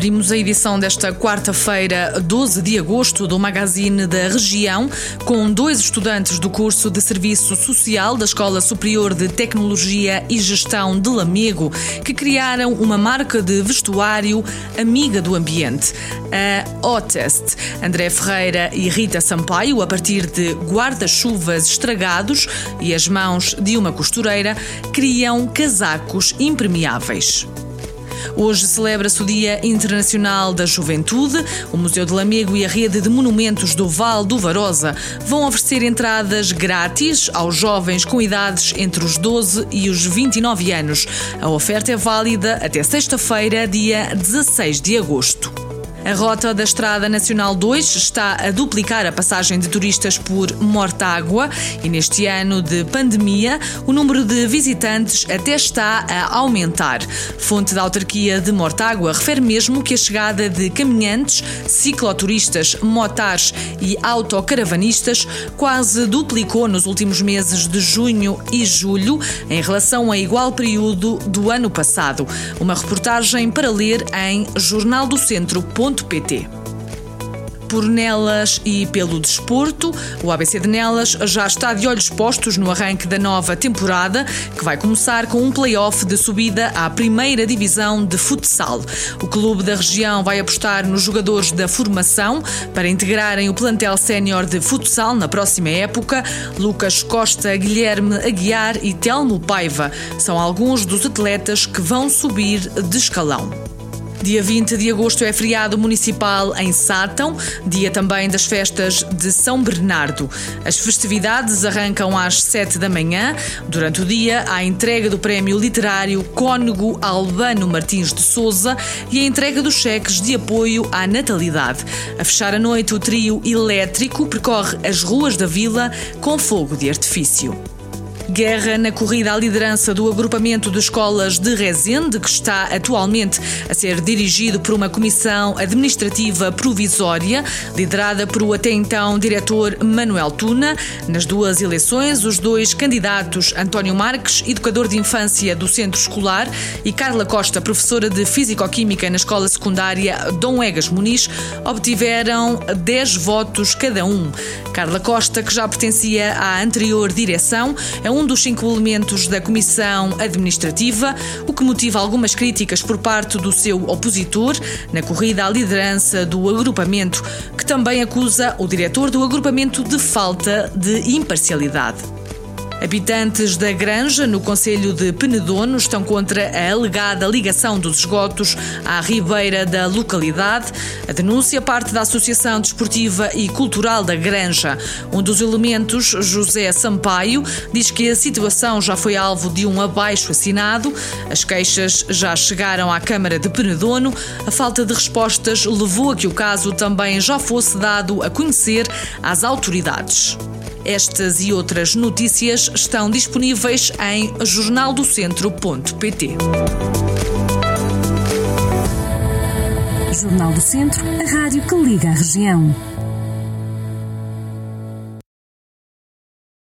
Abrimos a edição desta quarta-feira, 12 de agosto, do Magazine da Região, com dois estudantes do curso de Serviço Social da Escola Superior de Tecnologia e Gestão de Lamego, que criaram uma marca de vestuário amiga do ambiente, a Otest. André Ferreira e Rita Sampaio, a partir de guarda-chuvas estragados e as mãos de uma costureira, criam casacos impermeáveis. Hoje celebra-se o Dia Internacional da Juventude. O Museu de Lamego e a Rede de Monumentos do Val do Varosa vão oferecer entradas grátis aos jovens com idades entre os 12 e os 29 anos. A oferta é válida até sexta-feira, dia 16 de agosto. A rota da Estrada Nacional 2 está a duplicar a passagem de turistas por Mortágua e neste ano de pandemia o número de visitantes até está a aumentar. Fonte da autarquia de Mortágua refere mesmo que a chegada de caminhantes, cicloturistas, motares e autocaravanistas quase duplicou nos últimos meses de junho e julho em relação a igual período do ano passado. Uma reportagem para ler em jornaldocentro.com por Nelas e pelo desporto. O ABC de Nelas já está de olhos postos no arranque da nova temporada, que vai começar com um play-off de subida à primeira divisão de futsal. O clube da região vai apostar nos jogadores da formação para integrarem o plantel sénior de futsal na próxima época. Lucas Costa, Guilherme Aguiar e Telmo Paiva são alguns dos atletas que vão subir de escalão. Dia 20 de agosto é feriado municipal em Sátão, dia também das festas de São Bernardo. As festividades arrancam às 7 da manhã. Durante o dia, há a entrega do prémio literário Cônego Albano Martins de Souza e a entrega dos cheques de apoio à natalidade. A fechar a noite, o trio elétrico percorre as ruas da vila com fogo de artifício. Guerra na corrida à liderança do agrupamento de escolas de Rezende, que está atualmente a ser dirigido por uma comissão administrativa provisória, liderada por o até então diretor Manuel Tuna. Nas duas eleições, os dois candidatos, António Marques, educador de infância do centro escolar, e Carla Costa, professora de Físico-Química na escola secundária Dom Egas Muniz, obtiveram 10 votos cada um. Carla Costa, que já pertencia à anterior direção, é um um dos cinco elementos da Comissão Administrativa, o que motiva algumas críticas por parte do seu opositor na corrida à liderança do agrupamento, que também acusa o diretor do agrupamento de falta de imparcialidade. Habitantes da Granja, no Conselho de Penedono, estão contra a alegada ligação dos esgotos à ribeira da localidade. A denúncia parte da Associação Desportiva e Cultural da Granja. Um dos elementos, José Sampaio, diz que a situação já foi alvo de um abaixo assinado. As queixas já chegaram à Câmara de Penedono. A falta de respostas levou a que o caso também já fosse dado a conhecer às autoridades. Estas e outras notícias estão disponíveis em jornaldocentro.pt. Jornal do Centro, a rádio que liga a região.